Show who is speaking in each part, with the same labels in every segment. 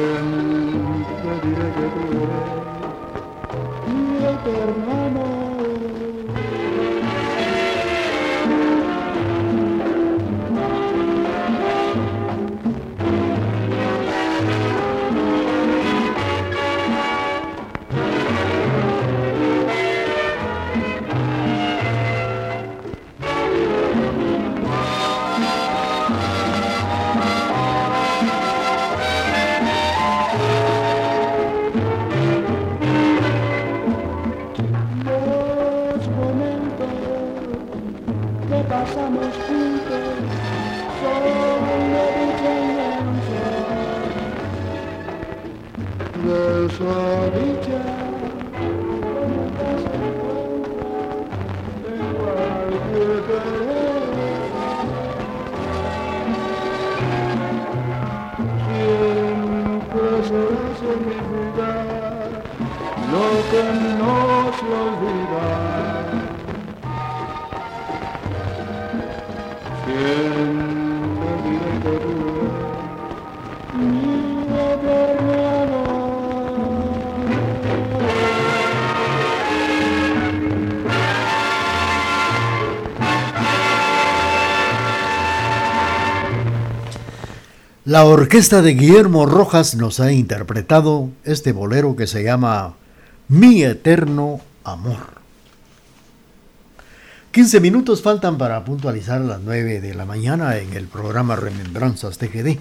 Speaker 1: Siempre diré que tú eres mi eterno amor.
Speaker 2: La orquesta de Guillermo Rojas nos ha interpretado este bolero que se llama Mi Eterno Amor. 15 minutos faltan para puntualizar las 9 de la mañana en el programa Remembranzas TGD.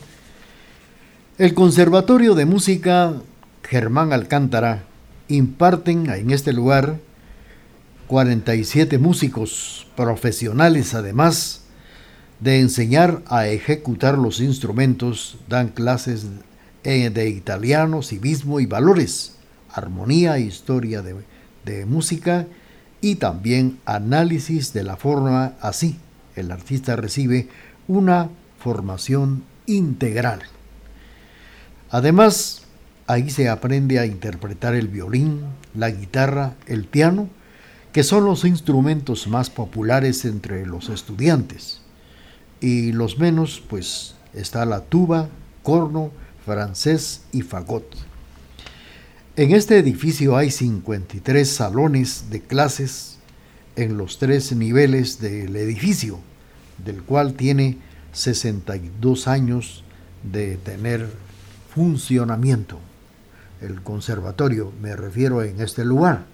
Speaker 2: El Conservatorio de Música Germán Alcántara imparten en este lugar 47 músicos profesionales además de enseñar a ejecutar los instrumentos, dan clases eh, de italiano, civismo y valores, armonía e historia de, de música y también análisis de la forma así. El artista recibe una formación integral. Además, ahí se aprende a interpretar el violín, la guitarra, el piano, que son los instrumentos más populares entre los estudiantes y los menos, pues está la tuba, corno, francés y fagot. En este edificio hay 53 salones de clases en los tres niveles del edificio, del cual tiene 62 años de tener funcionamiento. El conservatorio, me refiero en este lugar,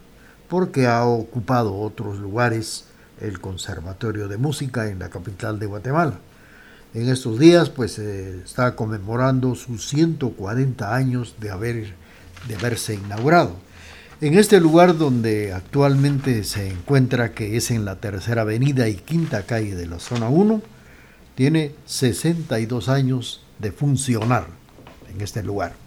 Speaker 2: porque ha ocupado otros lugares el Conservatorio de Música en la capital de Guatemala. En estos días pues está conmemorando sus 140 años de, haber, de haberse inaugurado. En este lugar donde actualmente se encuentra, que es en la tercera avenida y quinta calle de la zona 1, tiene 62 años de funcionar en este lugar.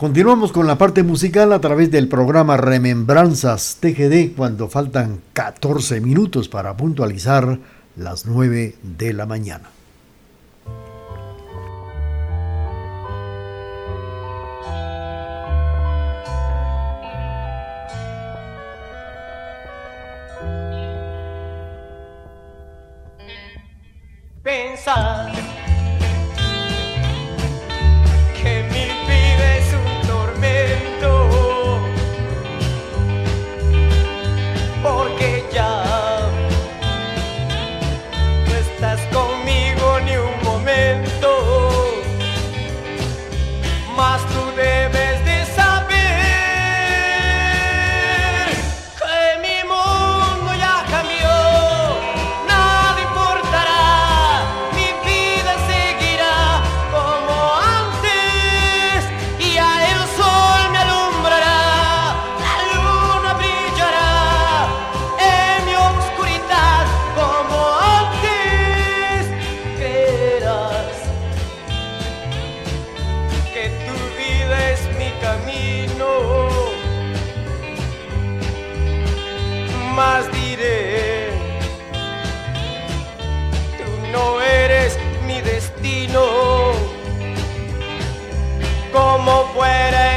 Speaker 2: Continuamos con la parte musical a través del programa Remembranzas TGD cuando faltan 14 minutos para puntualizar las 9 de la mañana.
Speaker 3: Pensar right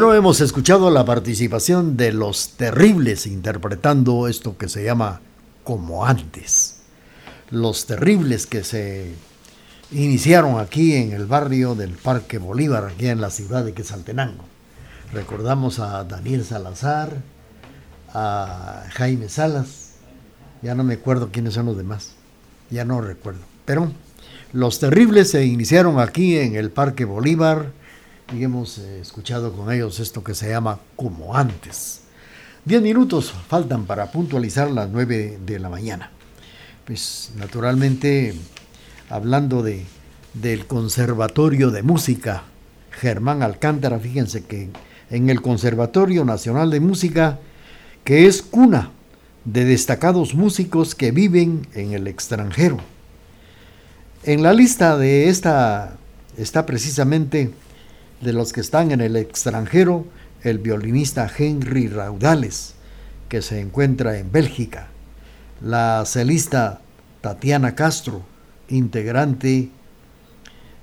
Speaker 2: Bueno, hemos escuchado la participación de los terribles interpretando esto que se llama como antes. Los terribles que se iniciaron aquí en el barrio del Parque Bolívar, aquí en la ciudad de Quetzaltenango. Recordamos a Daniel Salazar, a Jaime Salas, ya no me acuerdo quiénes son los demás, ya no recuerdo. Pero los terribles se iniciaron aquí en el Parque Bolívar y hemos eh, escuchado con ellos esto que se llama como antes. Diez minutos faltan para puntualizar las nueve de la mañana. Pues naturalmente, hablando de, del Conservatorio de Música Germán Alcántara, fíjense que en el Conservatorio Nacional de Música, que es cuna de destacados músicos que viven en el extranjero. En la lista de esta está precisamente de los que están en el extranjero el violinista Henry Raudales, que se encuentra en Bélgica, la celista Tatiana Castro, integrante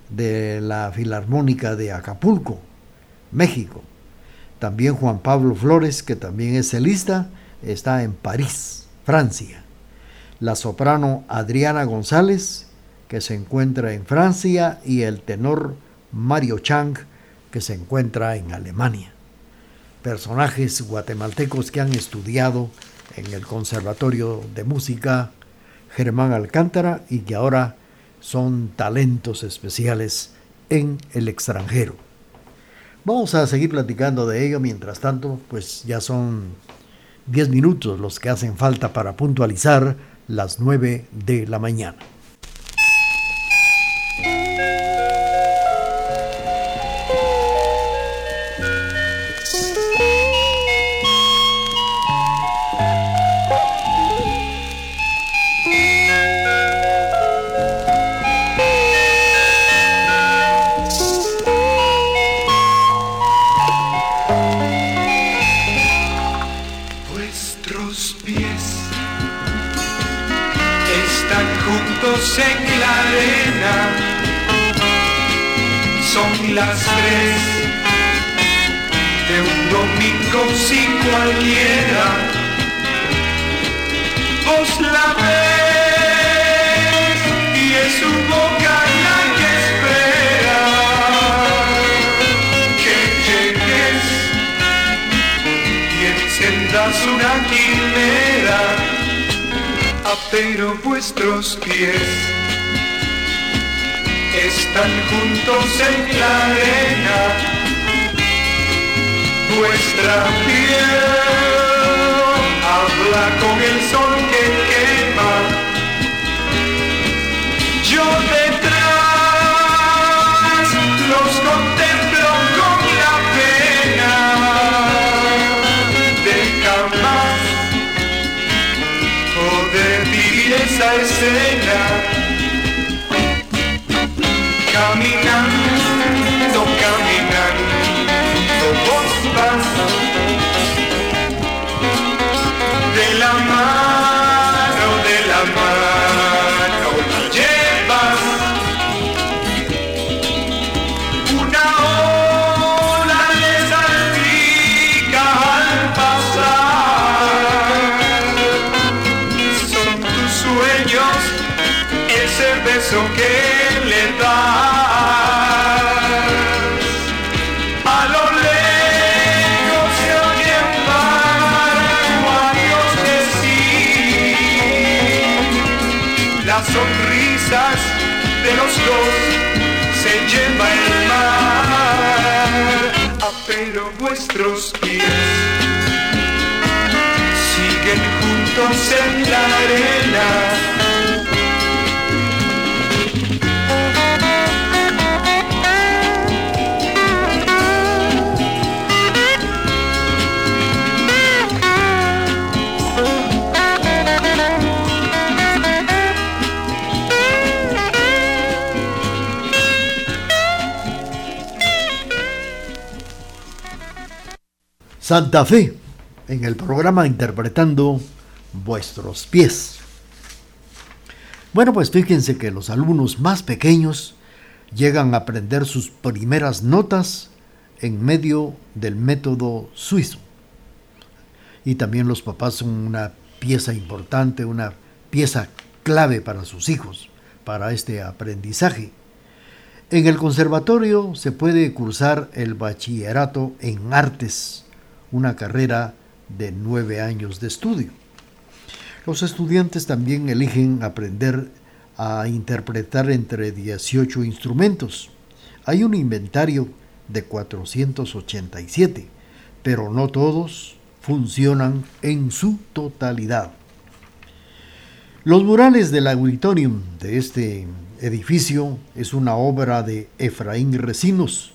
Speaker 2: de la Filarmónica de Acapulco, México. También Juan Pablo Flores, que también es celista, está en París, Francia. La soprano Adriana González, que se encuentra en Francia, y el tenor Mario Chang, que se encuentra en Alemania. Personajes guatemaltecos que han estudiado en el Conservatorio de Música Germán Alcántara y que ahora son talentos especiales en el extranjero. Vamos a seguir platicando de ello, mientras tanto, pues ya son 10 minutos los que hacen falta para puntualizar las 9 de la mañana.
Speaker 4: Sin cualquiera. Vos la ves y es su boca la que espera que llegues y enciendas una quimera, pero vuestros pies están juntos en la arena, vuestra piel. Habla con el sol que quema, yo detrás los contemplo con la pena. De jamás poder vivir esa escena. Caminando,
Speaker 2: Santa Fe, en el programa interpretando vuestros pies. Bueno, pues fíjense que los alumnos más pequeños llegan a aprender sus primeras notas en medio del método suizo. Y también los papás son una pieza importante, una pieza clave para sus hijos, para este aprendizaje. En el conservatorio se puede cursar el bachillerato en artes, una carrera de nueve años de estudio. Los estudiantes también eligen aprender a interpretar entre 18 instrumentos. Hay un inventario de 487, pero no todos funcionan en su totalidad. Los murales del auditorium de este edificio es una obra de Efraín Recinos,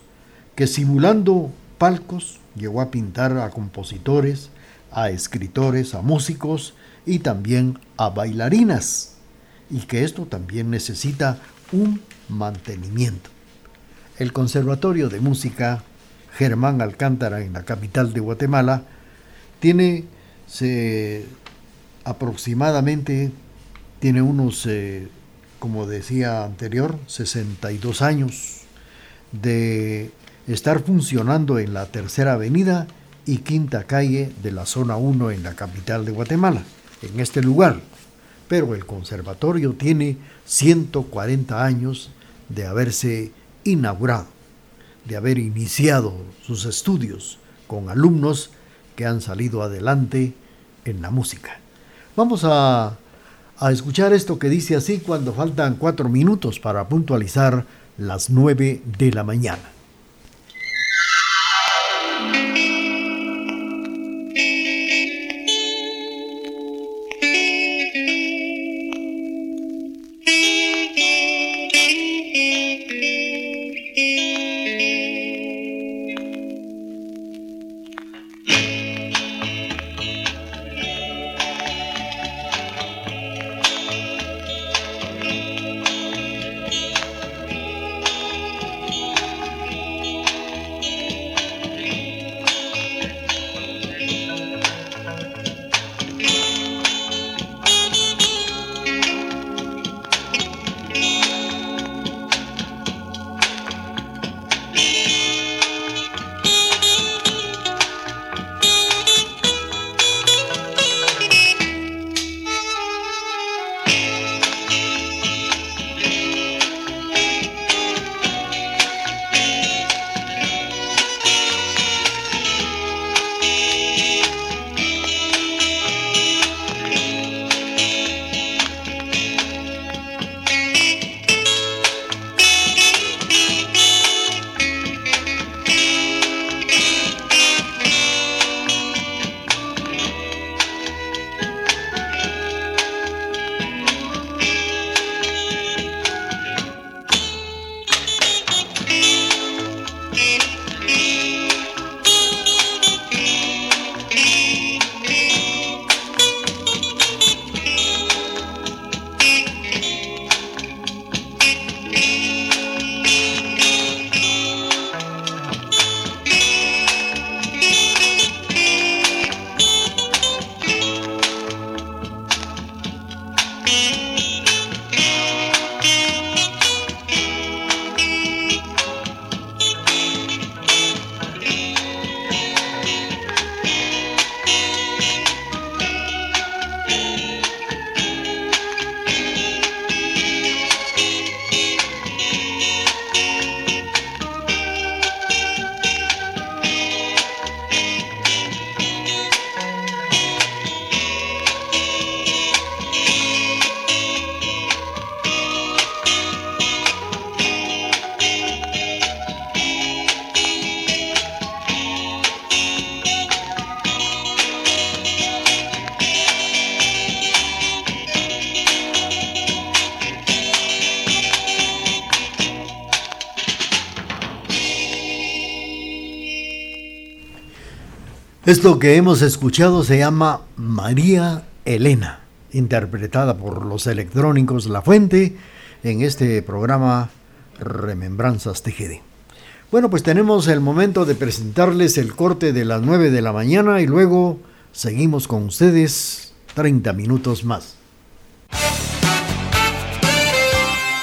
Speaker 2: que simulando palcos llegó a pintar a compositores, a escritores, a músicos y también a bailarinas, y que esto también necesita un mantenimiento. El Conservatorio de Música Germán Alcántara en la capital de Guatemala tiene aproximadamente tiene unos, eh, como decía anterior, 62 años de estar funcionando en la tercera avenida y quinta calle de la zona 1 en la capital de Guatemala, en este lugar. Pero el conservatorio tiene 140 años de haberse inaugurado, de haber iniciado sus estudios con alumnos que han salido adelante en la música. Vamos a, a escuchar esto que dice así cuando faltan cuatro minutos para puntualizar las nueve de la mañana. Esto que hemos escuchado se llama María Elena, interpretada por los electrónicos La Fuente en este programa Remembranzas TGD. Bueno, pues tenemos el momento de presentarles el corte de las 9 de la mañana y luego seguimos con ustedes 30 minutos más.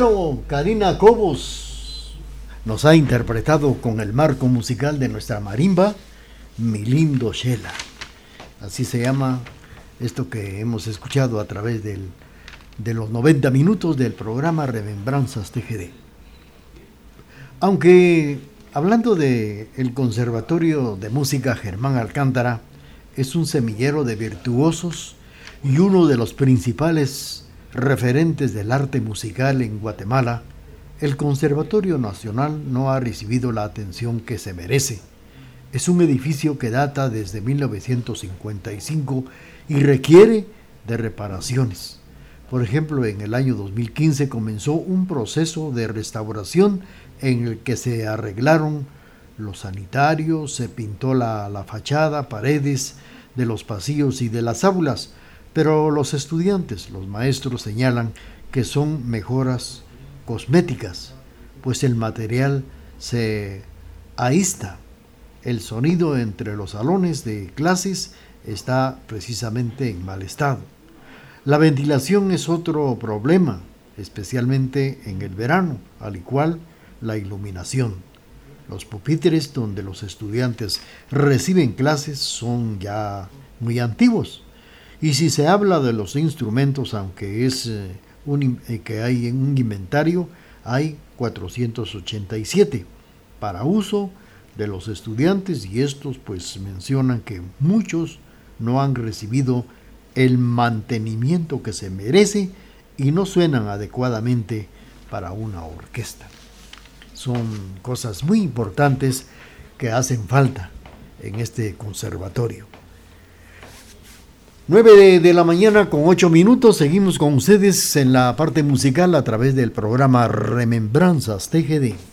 Speaker 2: Bueno, Karina Cobos nos ha interpretado con el marco musical de nuestra marimba, Mi lindo Shela. Así se llama esto que hemos escuchado a través del- de los 90 minutos del programa Remembranzas TGD. Aunque hablando de el Conservatorio de Música Germán Alcántara, es un semillero de virtuosos y uno de los principales referentes del arte musical en Guatemala, el Conservatorio Nacional no ha recibido la atención que se merece. Es un edificio que data desde 1955 y requiere de reparaciones. Por ejemplo, en el año 2015 comenzó un proceso de restauración en el que se arreglaron los sanitarios, se pintó la, la fachada, paredes de los pasillos y de las aulas, pero los estudiantes, los maestros señalan que son mejoras cosméticas, pues el material se ahista. El sonido entre los salones de clases está precisamente en mal estado. La ventilación es otro problema, especialmente en el verano, al igual la iluminación. Los pupitres donde los estudiantes reciben clases son ya muy antiguos. Y si se habla de los instrumentos, aunque es eh, eh, que hay en un inventario, hay 487 para uso de los estudiantes y estos pues mencionan que muchos no han recibido el mantenimiento que se merece y no suenan adecuadamente para una orquesta. Son cosas muy importantes que hacen falta en este conservatorio. 9 de, la mañana con 8 minutos, seguimos con ustedes en la parte musical a través del programa Remembranzas TGD.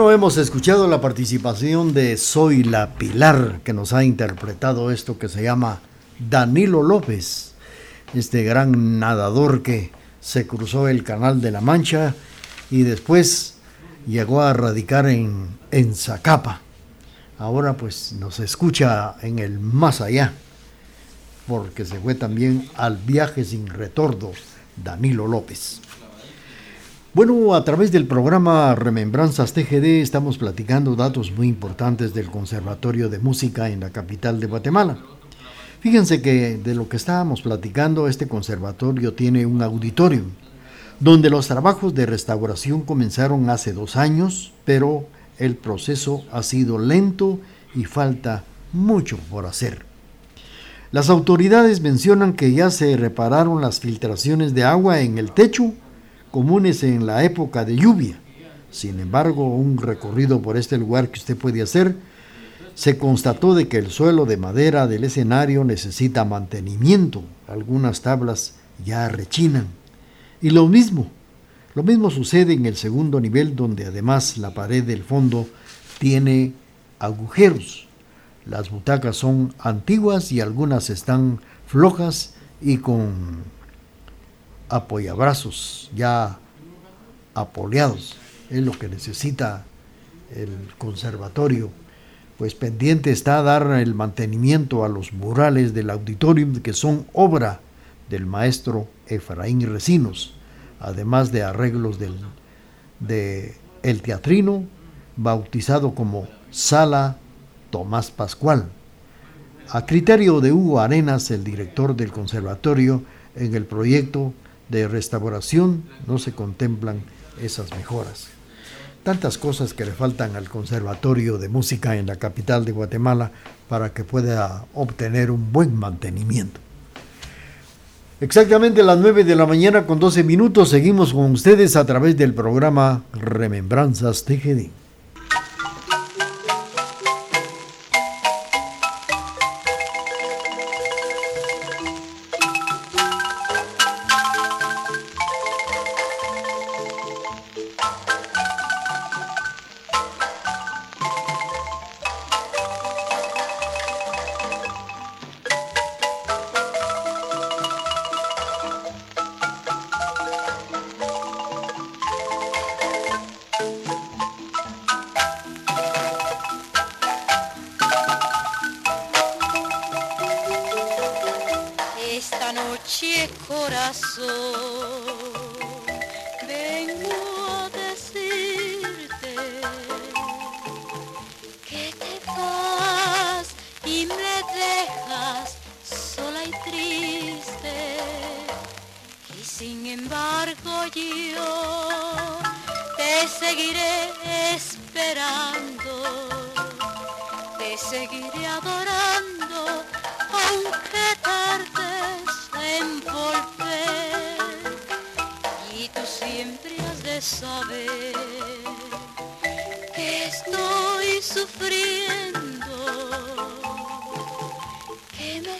Speaker 2: Bueno, hemos escuchado la participación de Soy la Pilar, que nos ha interpretado esto que se llama Danilo López, este gran nadador que se cruzó el Canal de la Mancha y después llegó a radicar en, en Zacapa. Ahora pues nos escucha en el más allá, porque se fue también al viaje sin retorno Danilo López. Bueno, a través del programa Remembranzas TGD estamos platicando datos muy importantes del Conservatorio de Música en la capital de Guatemala. Fíjense que de lo que estábamos platicando, este conservatorio tiene un auditorio, donde los trabajos de restauración comenzaron hace dos años, pero el proceso ha sido lento y falta mucho por hacer. Las autoridades mencionan que ya se repararon las filtraciones de agua en el techo comunes en la época de lluvia. Sin embargo, un recorrido por este lugar que usted puede hacer se constató de que el suelo de madera del escenario necesita mantenimiento. Algunas tablas ya rechinan. Y lo mismo, lo mismo sucede en el segundo nivel donde además la pared del fondo tiene agujeros. Las butacas son antiguas y algunas están flojas y con apoyabrazos ya apoleados. Es lo que necesita el conservatorio. Pues pendiente está dar el mantenimiento a los murales del auditorium que son obra del maestro Efraín Recinos, además de arreglos del de el teatrino bautizado como Sala Tomás Pascual. A criterio de Hugo Arenas, el director del conservatorio, en el proyecto de restauración no se contemplan esas mejoras. Tantas cosas que le faltan al Conservatorio de Música en la capital de Guatemala para que pueda obtener un buen mantenimiento. Exactamente a las 9 de la mañana con 12 minutos seguimos con ustedes a través del programa Remembranzas TGD.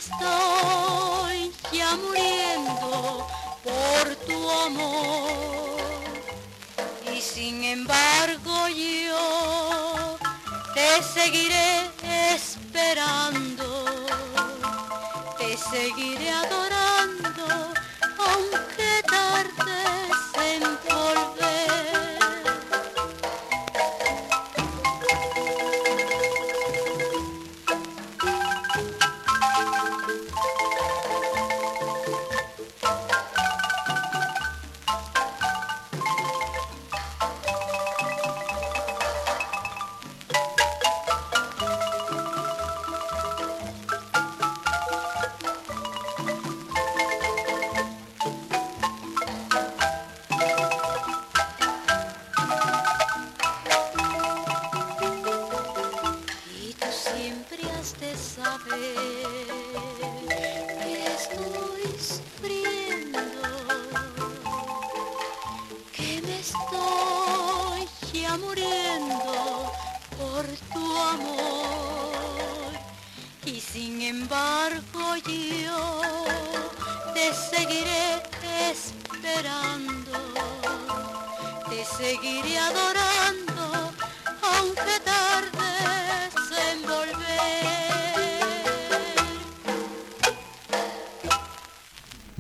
Speaker 5: Estoy ya muriendo por tu amor. Y sin embargo yo te seguiré esperando, te seguiré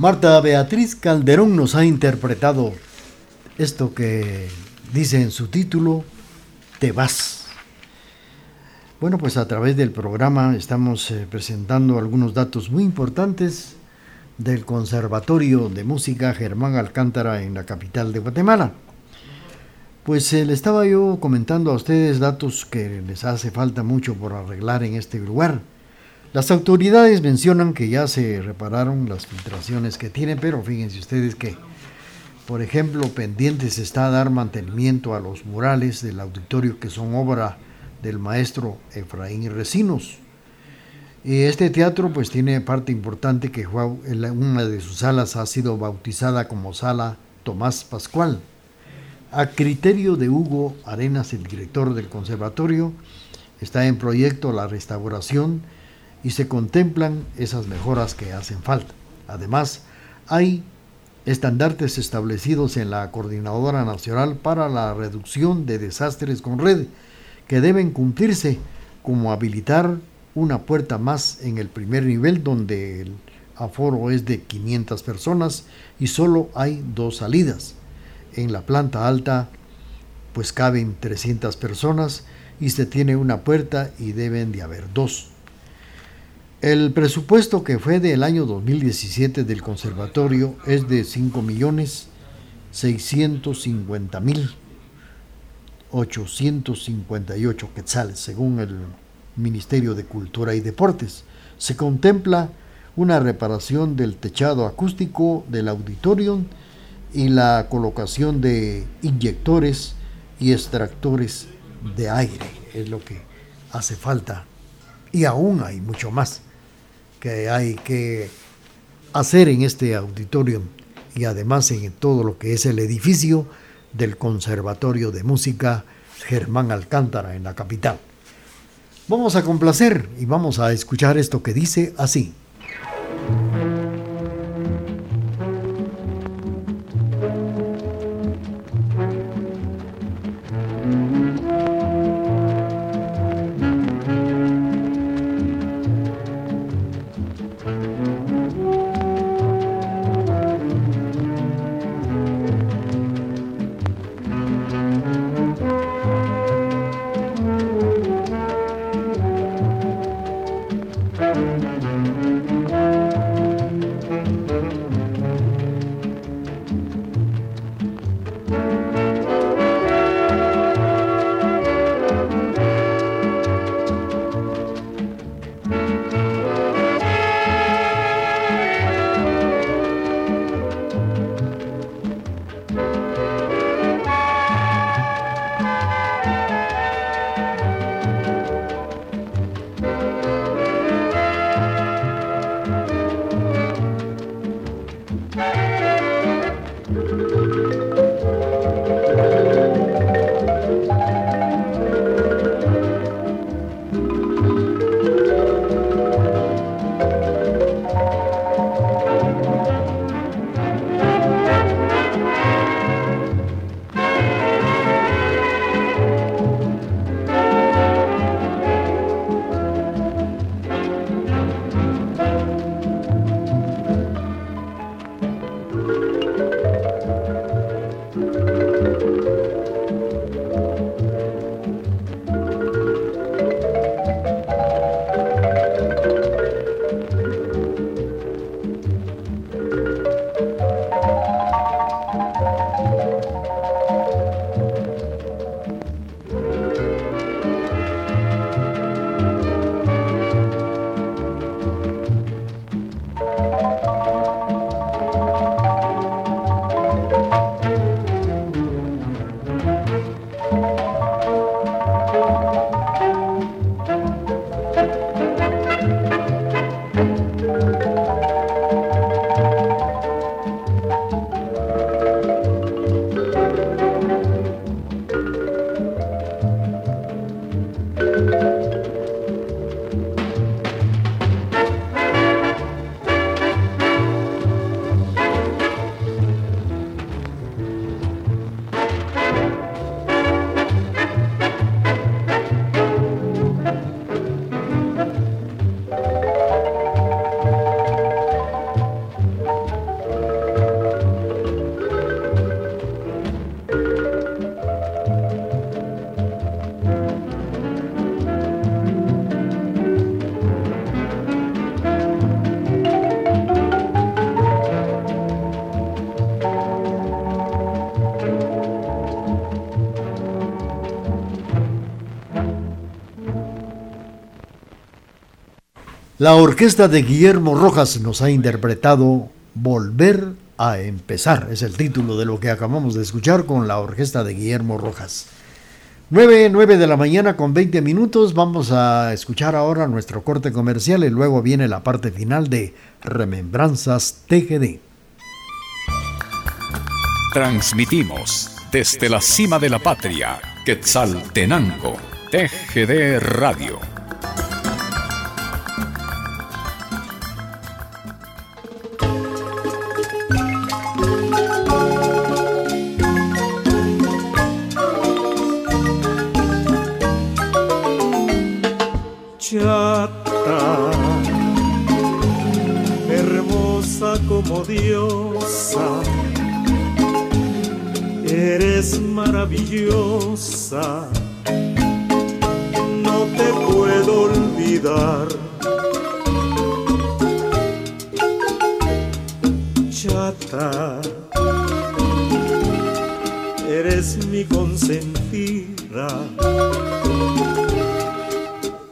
Speaker 2: Marta Beatriz Calderón nos ha interpretado esto que dice en su título, Te vas. Bueno, pues a través del programa estamos eh, presentando algunos datos muy importantes del Conservatorio de Música Germán Alcántara en la capital de Guatemala. Pues eh, le estaba yo comentando a ustedes datos que les hace falta mucho por arreglar en este lugar. Las autoridades mencionan que ya se repararon las filtraciones que tienen, pero fíjense ustedes que, por ejemplo, pendientes está dar mantenimiento a los murales del auditorio que son obra del maestro Efraín Recinos. Y este teatro pues tiene parte importante que una de sus salas ha sido bautizada como Sala Tomás Pascual. A criterio de Hugo Arenas, el director del conservatorio, Está en proyecto la restauración y se contemplan esas mejoras que hacen falta. Además, hay estandartes establecidos en la Coordinadora Nacional para la Reducción de Desastres con Red que deben cumplirse, como habilitar una puerta más en el primer nivel donde el aforo es de 500 personas y solo hay dos salidas. En la planta alta pues caben 300 personas y se tiene una puerta y deben de haber dos. El presupuesto que fue del año 2017 del conservatorio es de 5 millones 650 mil 858 quetzales, según el Ministerio de Cultura y Deportes. Se contempla una reparación del techado acústico del auditorium y la colocación de inyectores y extractores de aire. Es lo que hace falta. Y aún hay mucho más que hay que hacer en este auditorio y además en todo lo que es el edificio del Conservatorio de Música Germán Alcántara en la capital. Vamos a complacer y vamos a escuchar esto que dice así. La orquesta de Guillermo Rojas nos ha interpretado Volver a empezar. Es el título de lo que acabamos de escuchar con la orquesta de Guillermo Rojas. 9, 9 de la mañana con 20 minutos. Vamos a escuchar ahora nuestro corte comercial y luego viene la parte final de Remembranzas TGD.
Speaker 6: Transmitimos desde la cima de la patria, Quetzaltenango TGD Radio.
Speaker 4: Como diosa, eres maravillosa, no te puedo olvidar. Chata, eres mi consentida.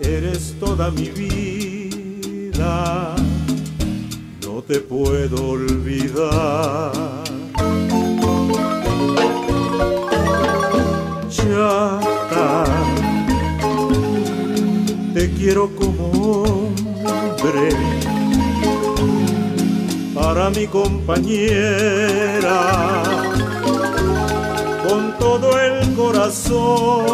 Speaker 4: Eres toda mi vida, te puedo olvidar. Chata, te quiero como hombre, para mi compañera, con todo el corazón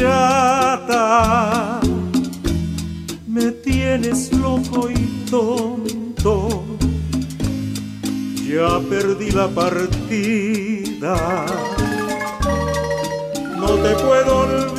Speaker 4: chata, tienes loco y tonto. Ya perdí la partida, no te puedo.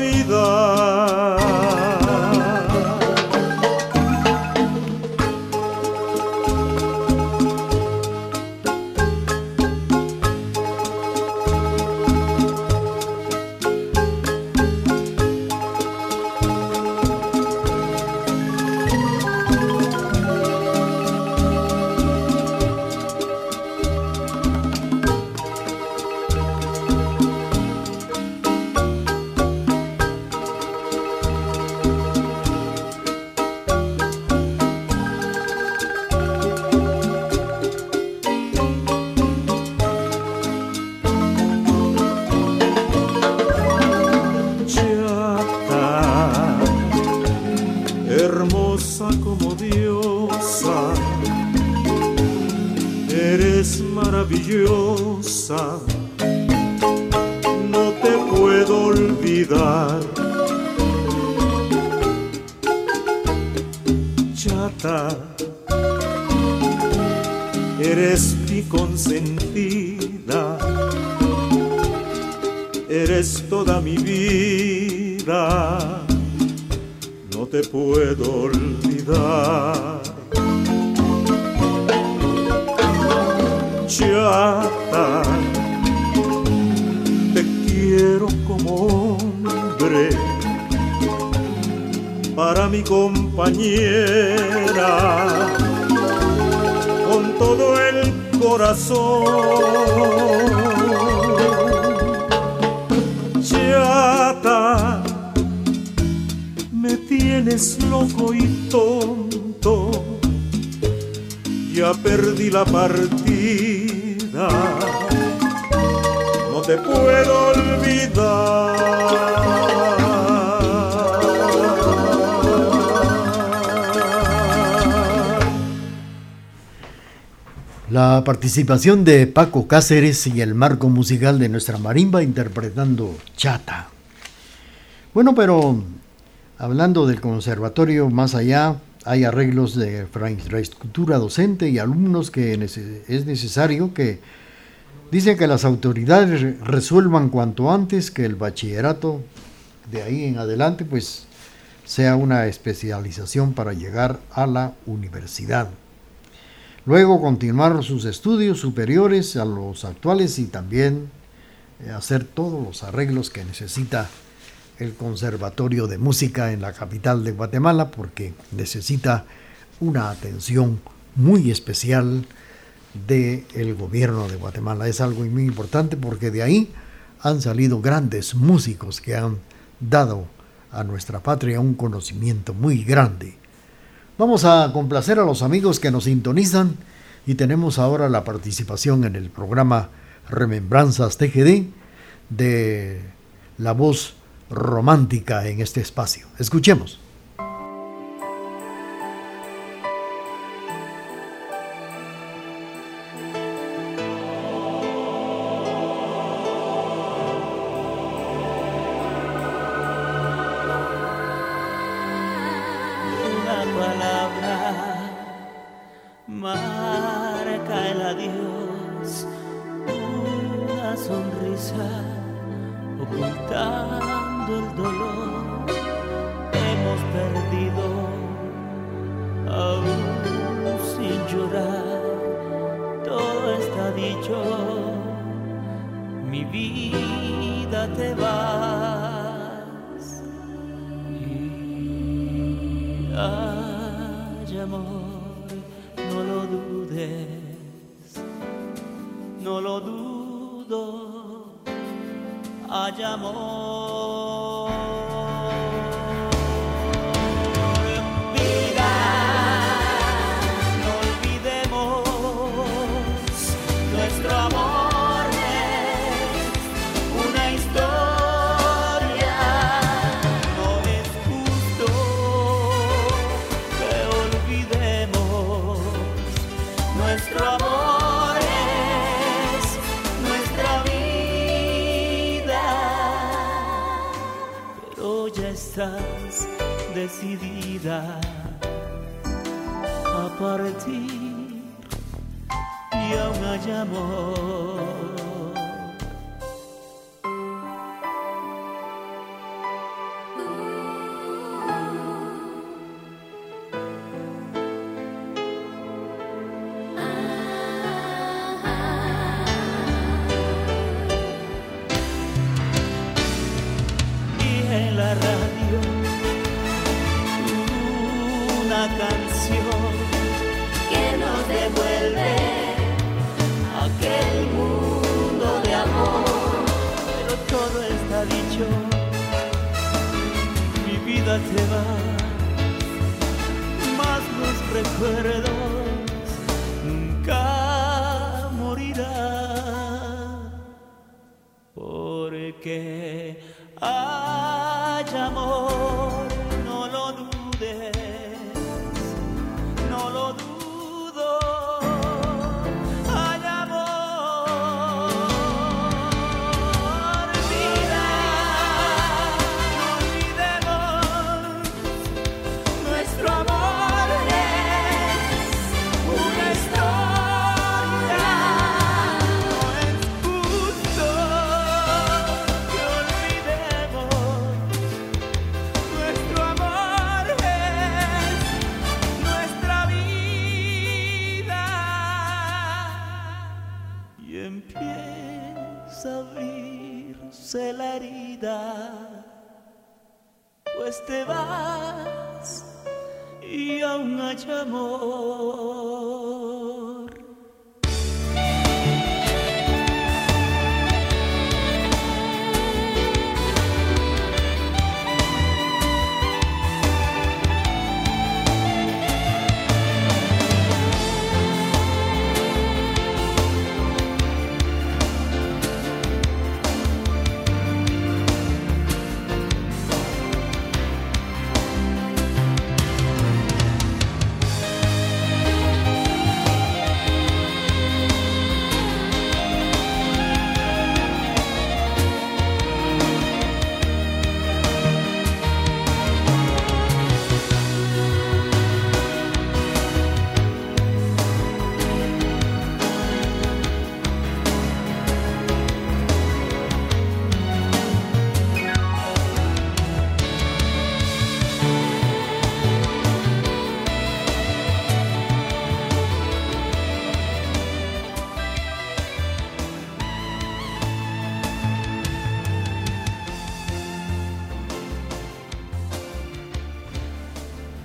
Speaker 4: No te puedo olvidar. La
Speaker 2: participación de Paco Cáceres y el marco musical de nuestra marimba interpretando Chata. Bueno, pero hablando del conservatorio, más allá hay arreglos de infraestructura docente y alumnos que es necesario que dicen que las autoridades re- resuelvan cuanto antes que el bachillerato de ahí en adelante pues sea una especialización para llegar a la universidad. Luego continuar sus estudios superiores a los actuales y también eh, hacer todos los arreglos que necesita el Conservatorio de Música en la capital de Guatemala porque necesita una atención muy especial del gobierno de Guatemala. Es algo muy importante porque de ahí han salido grandes músicos que han dado a nuestra patria un conocimiento muy grande. Vamos a complacer a los amigos que nos sintonizan y tenemos ahora la participación en el programa Remembranzas TGD de la voz romántica en este espacio. Escuchemos.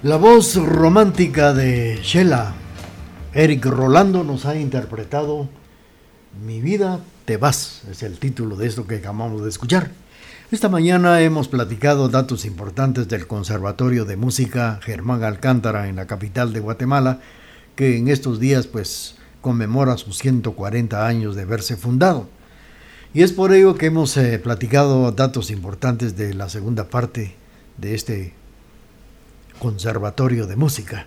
Speaker 7: La
Speaker 2: voz romántica de Shela, Eric Rolando, nos ha interpretado Mi vida te vas, es el título de esto que acabamos de escuchar. Esta mañana hemos platicado datos importantes del Conservatorio de Música Germán Alcántara en la capital de Guatemala, que en estos días pues conmemora sus 140 años de haberse fundado. Y es por ello que hemos eh, platicado datos importantes de la segunda parte de este Conservatorio de Música.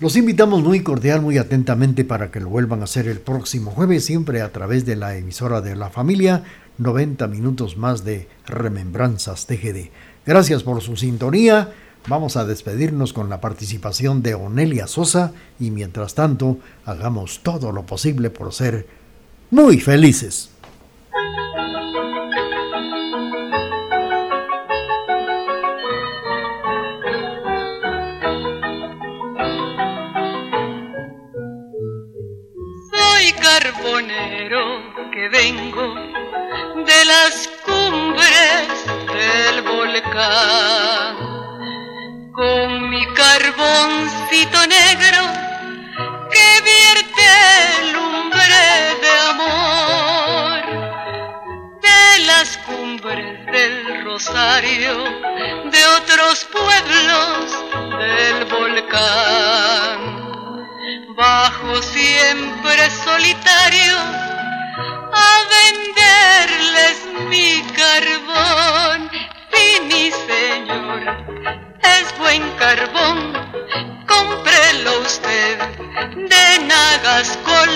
Speaker 2: Los invitamos muy cordial, muy atentamente para que lo vuelvan a hacer el próximo jueves, siempre a través de la emisora de la familia, 90 minutos más de Remembranzas TGD. Gracias por su sintonía. Vamos a despedirnos con la participación de Onelia Sosa y mientras tanto hagamos todo lo posible por ser muy felices.
Speaker 5: Que vengo de las cumbres del volcán. Con mi carboncito negro que vierte lumbre de amor de las cumbres del Rosario, de otros pueblos del volcán. Bajo siempre solitario a venderles mi carbón. Si mi señor es buen carbón, cómprelo usted de Nagascol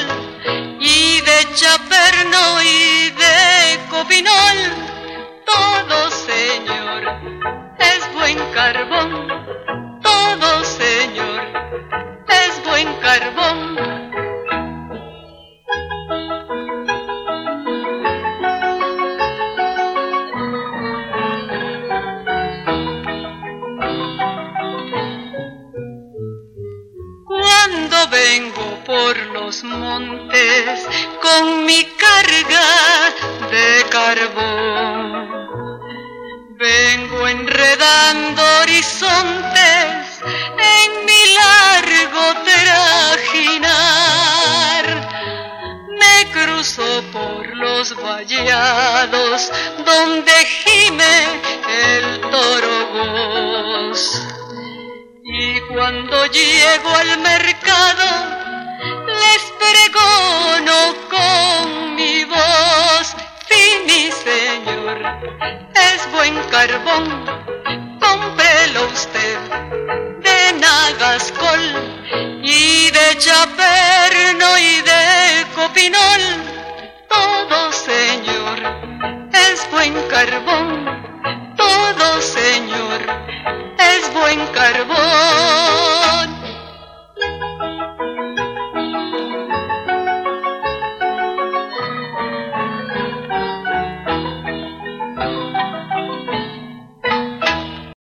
Speaker 5: y de Chaperno y de Copinol. Todo señor es buen carbón, buen carbón. Cuando vengo por los montes con mi carga de carbón, los donde gime el toro. Y cuando llego al mercado, les pregono con mi voz, si mi señor es buen carbón, cómprelo usted de Nagascol y de Chaperno y de Copinol,